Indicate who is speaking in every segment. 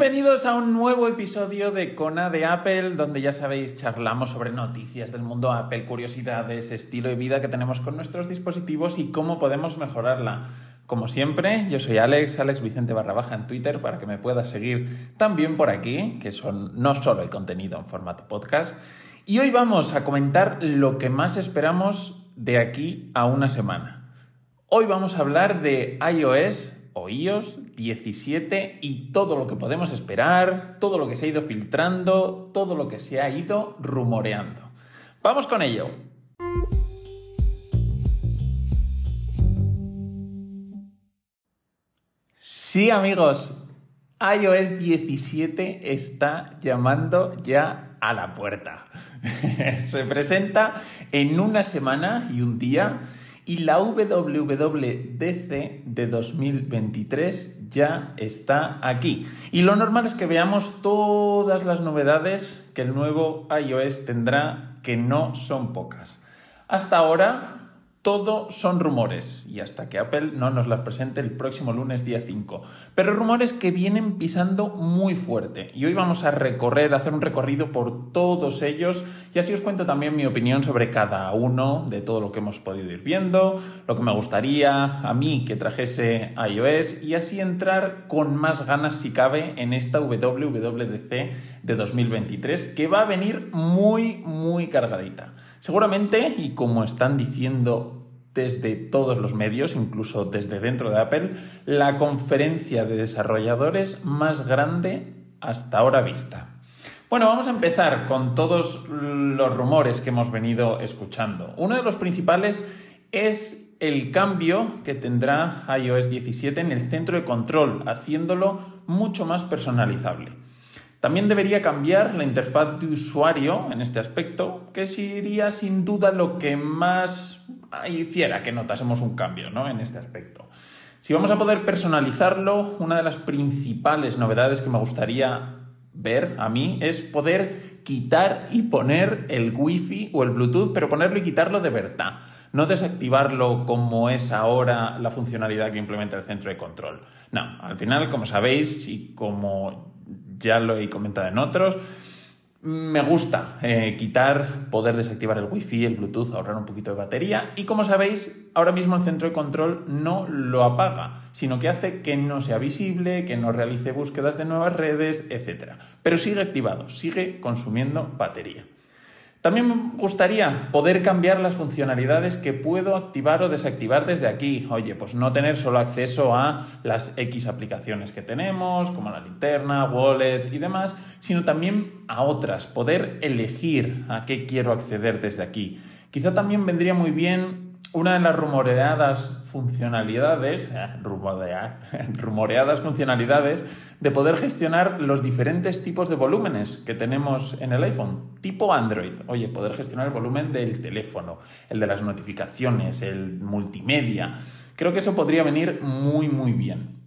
Speaker 1: Bienvenidos a un nuevo episodio de Cona de Apple, donde ya sabéis, charlamos sobre noticias del mundo Apple, curiosidades, estilo de vida que tenemos con nuestros dispositivos y cómo podemos mejorarla. Como siempre, yo soy Alex, Alex Vicente barra baja en Twitter para que me puedas seguir también por aquí, que son no solo el contenido en formato podcast. Y hoy vamos a comentar lo que más esperamos de aquí a una semana. Hoy vamos a hablar de iOS o iOS 17 y todo lo que podemos esperar, todo lo que se ha ido filtrando, todo lo que se ha ido rumoreando. Vamos con ello. Sí amigos, iOS 17 está llamando ya a la puerta. se presenta en una semana y un día y la WWDC de 2023 ya está aquí. Y lo normal es que veamos todas las novedades que el nuevo iOS tendrá, que no son pocas. Hasta ahora todo son rumores y hasta que Apple no nos las presente el próximo lunes día 5. Pero rumores que vienen pisando muy fuerte. Y hoy vamos a recorrer, a hacer un recorrido por todos ellos y así os cuento también mi opinión sobre cada uno de todo lo que hemos podido ir viendo, lo que me gustaría a mí que trajese iOS y así entrar con más ganas si cabe en esta WWDC de 2023 que va a venir muy muy cargadita. Seguramente, y como están diciendo desde todos los medios, incluso desde dentro de Apple, la conferencia de desarrolladores más grande hasta ahora vista. Bueno, vamos a empezar con todos los rumores que hemos venido escuchando. Uno de los principales es el cambio que tendrá iOS 17 en el centro de control, haciéndolo mucho más personalizable. También debería cambiar la interfaz de usuario en este aspecto, que sería sin duda lo que más hiciera que notásemos un cambio ¿no? en este aspecto. Si vamos a poder personalizarlo, una de las principales novedades que me gustaría ver a mí es poder quitar y poner el Wi-Fi o el Bluetooth, pero ponerlo y quitarlo de verdad. No desactivarlo como es ahora la funcionalidad que implementa el centro de control. No, al final, como sabéis y como ya lo he comentado en otros. Me gusta eh, quitar, poder desactivar el wifi, el Bluetooth, ahorrar un poquito de batería y como sabéis, ahora mismo el centro de control no lo apaga, sino que hace que no sea visible, que no realice búsquedas de nuevas redes, etc. Pero sigue activado, sigue consumiendo batería. También me gustaría poder cambiar las funcionalidades que puedo activar o desactivar desde aquí. Oye, pues no tener solo acceso a las X aplicaciones que tenemos, como la linterna, wallet y demás, sino también a otras. Poder elegir a qué quiero acceder desde aquí. Quizá también vendría muy bien una de las rumoreadas funcionalidades, eh, rumoreadas funcionalidades de poder gestionar los diferentes tipos de volúmenes que tenemos en el iPhone, tipo Android. Oye, poder gestionar el volumen del teléfono, el de las notificaciones, el multimedia. Creo que eso podría venir muy, muy bien.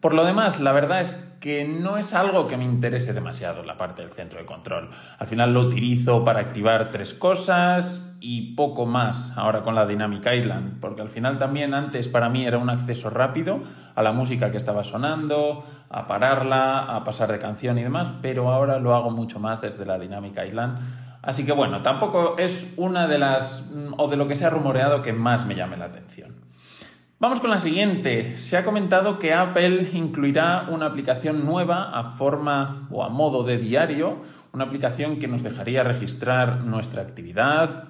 Speaker 1: Por lo demás, la verdad es que no es algo que me interese demasiado la parte del centro de control. Al final lo utilizo para activar tres cosas y poco más ahora con la Dynamic Island, porque al final también antes para mí era un acceso rápido a la música que estaba sonando, a pararla, a pasar de canción y demás, pero ahora lo hago mucho más desde la Dynamic Island. Así que bueno, tampoco es una de las o de lo que se ha rumoreado que más me llame la atención. Vamos con la siguiente. Se ha comentado que Apple incluirá una aplicación nueva a forma o a modo de diario, una aplicación que nos dejaría registrar nuestra actividad,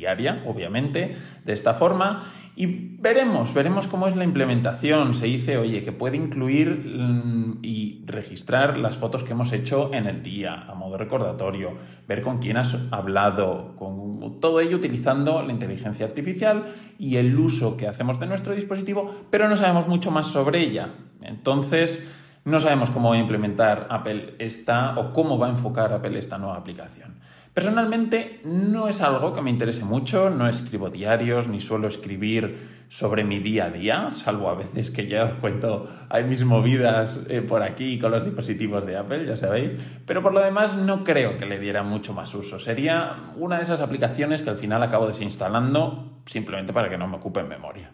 Speaker 1: diaria, obviamente, de esta forma. Y veremos, veremos cómo es la implementación. Se dice, oye, que puede incluir mm, y registrar las fotos que hemos hecho en el día, a modo recordatorio, ver con quién has hablado, con todo ello utilizando la inteligencia artificial y el uso que hacemos de nuestro dispositivo, pero no sabemos mucho más sobre ella. Entonces, no sabemos cómo va a implementar Apple esta o cómo va a enfocar Apple esta nueva aplicación. Personalmente no es algo que me interese mucho, no escribo diarios ni suelo escribir sobre mi día a día, salvo a veces que ya os cuento, hay mis movidas eh, por aquí con los dispositivos de Apple, ya sabéis, pero por lo demás no creo que le diera mucho más uso. Sería una de esas aplicaciones que al final acabo desinstalando simplemente para que no me ocupe en memoria.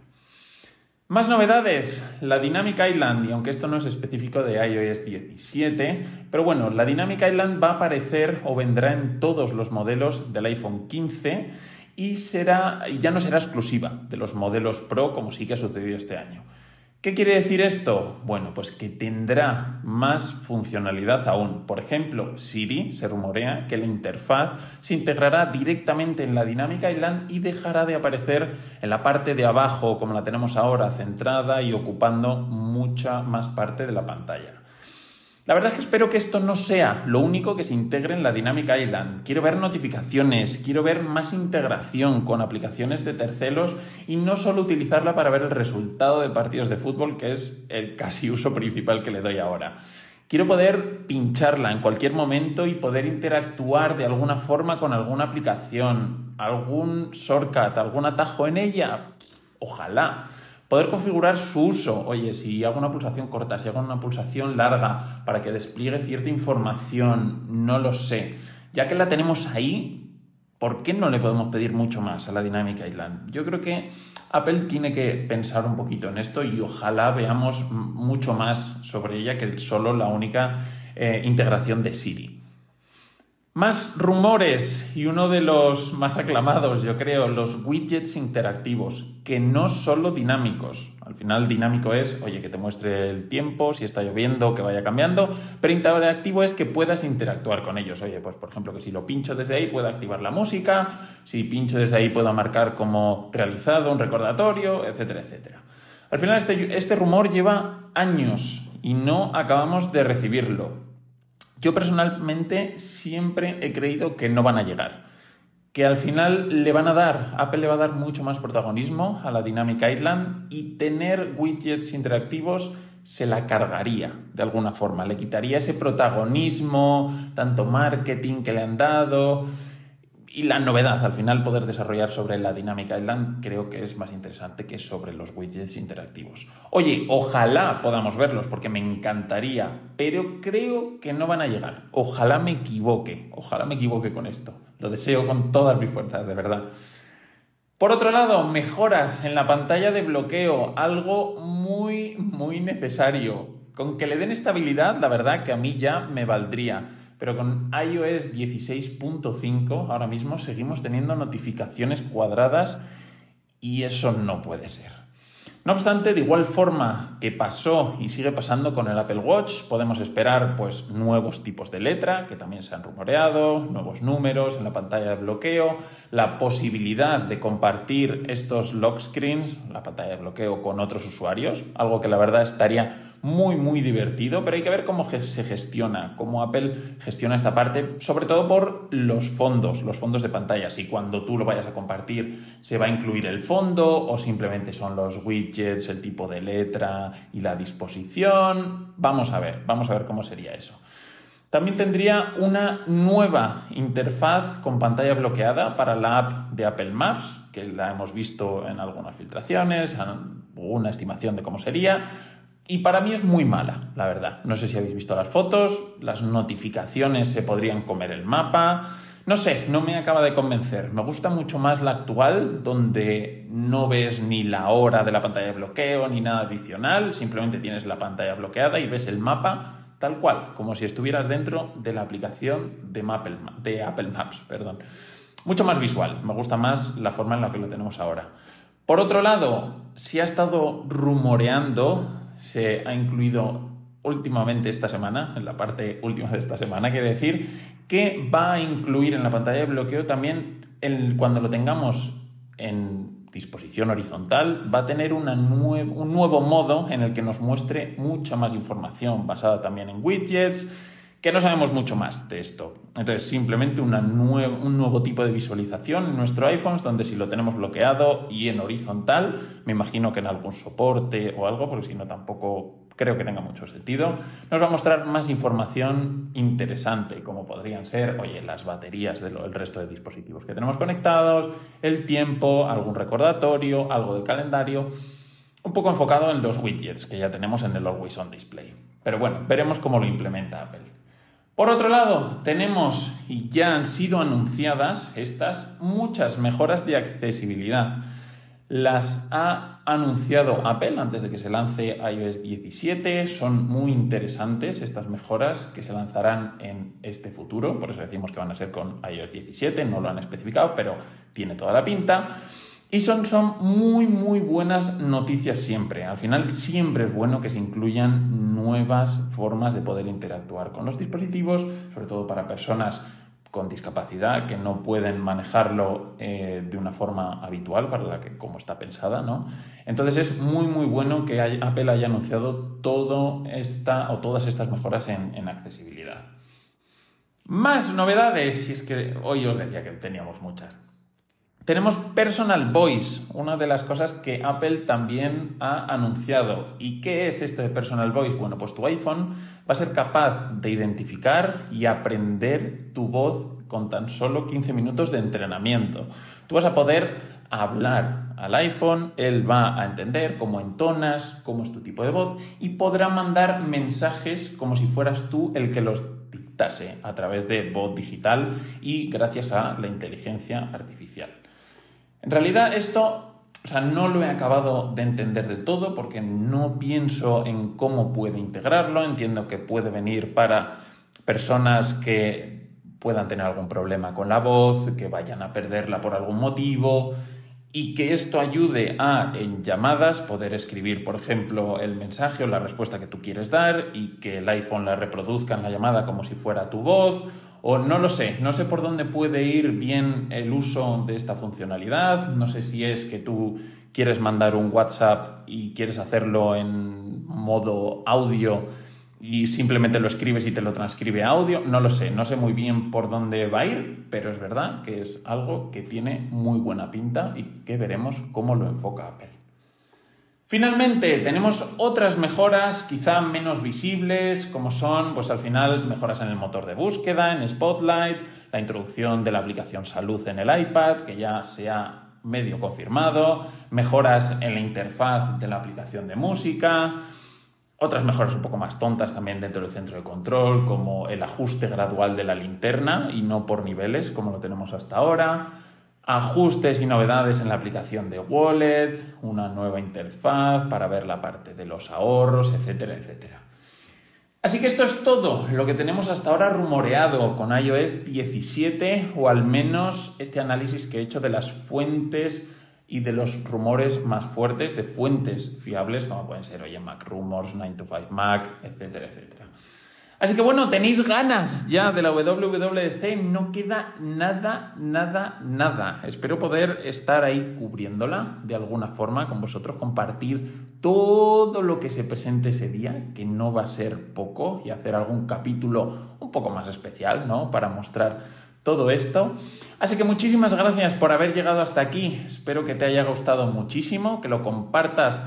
Speaker 1: Más novedades, la Dynamic Island, y aunque esto no es específico de iOS 17, pero bueno, la Dynamic Island va a aparecer o vendrá en todos los modelos del iPhone 15 y será, ya no será exclusiva de los modelos Pro como sí que ha sucedido este año. ¿Qué quiere decir esto? Bueno, pues que tendrá más funcionalidad aún. Por ejemplo, Siri se rumorea que la interfaz se integrará directamente en la dinámica Island y dejará de aparecer en la parte de abajo como la tenemos ahora, centrada y ocupando mucha más parte de la pantalla. La verdad es que espero que esto no sea lo único que se integre en la Dynamic Island. Quiero ver notificaciones, quiero ver más integración con aplicaciones de terceros y no solo utilizarla para ver el resultado de partidos de fútbol, que es el casi uso principal que le doy ahora. Quiero poder pincharla en cualquier momento y poder interactuar de alguna forma con alguna aplicación, algún shortcut, algún atajo en ella. Ojalá. Poder configurar su uso. Oye, si hago una pulsación corta, si hago una pulsación larga para que despliegue cierta información, no lo sé. Ya que la tenemos ahí, ¿por qué no le podemos pedir mucho más a la Dynamic Island? Yo creo que Apple tiene que pensar un poquito en esto y ojalá veamos mucho más sobre ella que solo la única eh, integración de Siri. Más rumores y uno de los más aclamados, yo creo, los widgets interactivos, que no solo dinámicos. Al final dinámico es, oye, que te muestre el tiempo, si está lloviendo, que vaya cambiando, pero interactivo es que puedas interactuar con ellos. Oye, pues por ejemplo, que si lo pincho desde ahí pueda activar la música, si pincho desde ahí puedo marcar como realizado un recordatorio, etcétera, etcétera. Al final este, este rumor lleva años y no acabamos de recibirlo. Yo personalmente siempre he creído que no van a llegar, que al final le van a dar, Apple le va a dar mucho más protagonismo a la Dynamic Island y tener widgets interactivos se la cargaría de alguna forma, le quitaría ese protagonismo, tanto marketing que le han dado y la novedad, al final poder desarrollar sobre la dinámica Island creo que es más interesante que sobre los widgets interactivos. Oye, ojalá podamos verlos porque me encantaría, pero creo que no van a llegar. Ojalá me equivoque, ojalá me equivoque con esto. Lo deseo con todas mis fuerzas, de verdad. Por otro lado, mejoras en la pantalla de bloqueo, algo muy, muy necesario. Con que le den estabilidad, la verdad que a mí ya me valdría pero con iOS 16.5 ahora mismo seguimos teniendo notificaciones cuadradas y eso no puede ser. No obstante, de igual forma que pasó y sigue pasando con el Apple Watch, podemos esperar pues nuevos tipos de letra que también se han rumoreado, nuevos números en la pantalla de bloqueo, la posibilidad de compartir estos lock screens, la pantalla de bloqueo con otros usuarios, algo que la verdad estaría muy muy divertido, pero hay que ver cómo se gestiona, cómo Apple gestiona esta parte, sobre todo por los fondos, los fondos de pantalla, si cuando tú lo vayas a compartir se va a incluir el fondo o simplemente son los widgets el tipo de letra y la disposición. Vamos a ver, vamos a ver cómo sería eso. También tendría una nueva interfaz con pantalla bloqueada para la app de Apple Maps, que la hemos visto en algunas filtraciones, una estimación de cómo sería. Y para mí es muy mala, la verdad. No sé si habéis visto las fotos, las notificaciones se podrían comer el mapa. No sé, no me acaba de convencer. Me gusta mucho más la actual, donde no ves ni la hora de la pantalla de bloqueo ni nada adicional, simplemente tienes la pantalla bloqueada y ves el mapa tal cual, como si estuvieras dentro de la aplicación de, de Apple Maps. Perdón. Mucho más visual, me gusta más la forma en la que lo tenemos ahora. Por otro lado, si ha estado rumoreando, se ha incluido últimamente esta semana, en la parte última de esta semana, quiere decir que va a incluir en la pantalla de bloqueo también el, cuando lo tengamos en disposición horizontal, va a tener una un nuevo modo en el que nos muestre mucha más información basada también en widgets, que no sabemos mucho más de esto. Entonces, simplemente una un nuevo tipo de visualización en nuestro iPhone, donde si lo tenemos bloqueado y en horizontal, me imagino que en algún soporte o algo, porque si no tampoco creo que tenga mucho sentido. Nos va a mostrar más información interesante, como podrían ser, oye, las baterías del resto de dispositivos que tenemos conectados, el tiempo, algún recordatorio, algo del calendario, un poco enfocado en los widgets que ya tenemos en el Always On Display. Pero bueno, veremos cómo lo implementa Apple. Por otro lado, tenemos, y ya han sido anunciadas estas, muchas mejoras de accesibilidad. las ha anunciado Apple antes de que se lance iOS 17. Son muy interesantes estas mejoras que se lanzarán en este futuro. Por eso decimos que van a ser con iOS 17. No lo han especificado, pero tiene toda la pinta. Y son, son muy, muy buenas noticias siempre. Al final siempre es bueno que se incluyan nuevas formas de poder interactuar con los dispositivos, sobre todo para personas con discapacidad que no pueden manejarlo eh, de una forma habitual para la que como está pensada, ¿no? Entonces es muy muy bueno que Apple haya anunciado todo esta o todas estas mejoras en, en accesibilidad. Más novedades, si es que hoy os decía que teníamos muchas. Tenemos Personal Voice, una de las cosas que Apple también ha anunciado. ¿Y qué es esto de Personal Voice? Bueno, pues tu iPhone va a ser capaz de identificar y aprender tu voz con tan solo 15 minutos de entrenamiento. Tú vas a poder hablar al iPhone, él va a entender cómo entonas, cómo es tu tipo de voz y podrá mandar mensajes como si fueras tú el que los dictase a través de voz digital y gracias a la inteligencia artificial. En realidad esto, o sea, no lo he acabado de entender del todo porque no pienso en cómo puede integrarlo. Entiendo que puede venir para personas que puedan tener algún problema con la voz, que vayan a perderla por algún motivo y que esto ayude a en llamadas poder escribir, por ejemplo, el mensaje o la respuesta que tú quieres dar y que el iPhone la reproduzca en la llamada como si fuera tu voz o no lo sé, no sé por dónde puede ir bien el uso de esta funcionalidad, no sé si es que tú quieres mandar un WhatsApp y quieres hacerlo en modo audio y simplemente lo escribes y te lo transcribe audio, no lo sé, no sé muy bien por dónde va a ir, pero es verdad que es algo que tiene muy buena pinta y que veremos cómo lo enfoca Apple. Finalmente, tenemos otras mejoras quizá menos visibles, como son, pues al final, mejoras en el motor de búsqueda, en Spotlight, la introducción de la aplicación Salud en el iPad, que ya se ha medio confirmado, mejoras en la interfaz de la aplicación de música, otras mejoras un poco más tontas también dentro del centro de control, como el ajuste gradual de la linterna y no por niveles, como lo tenemos hasta ahora ajustes y novedades en la aplicación de Wallet, una nueva interfaz para ver la parte de los ahorros, etcétera, etcétera. Así que esto es todo lo que tenemos hasta ahora rumoreado con iOS 17 o al menos este análisis que he hecho de las fuentes y de los rumores más fuertes de fuentes fiables como pueden ser oye Mac Rumors, 9to5 Mac, etcétera, etcétera. Así que bueno, tenéis ganas ya de la WWDC, no queda nada, nada, nada. Espero poder estar ahí cubriéndola de alguna forma con vosotros, compartir todo lo que se presente ese día, que no va a ser poco, y hacer algún capítulo un poco más especial, ¿no? Para mostrar todo esto. Así que muchísimas gracias por haber llegado hasta aquí. Espero que te haya gustado muchísimo, que lo compartas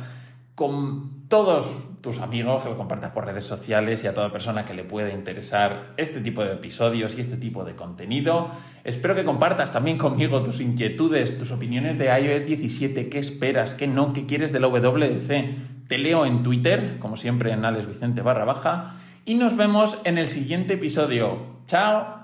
Speaker 1: con todos tus amigos, que lo compartas por redes sociales y a toda persona que le pueda interesar este tipo de episodios y este tipo de contenido. Espero que compartas también conmigo tus inquietudes, tus opiniones de iOS 17, qué esperas, qué no, qué quieres de la WDC. Te leo en Twitter, como siempre en Alex Vicente barra baja, y nos vemos en el siguiente episodio. ¡Chao!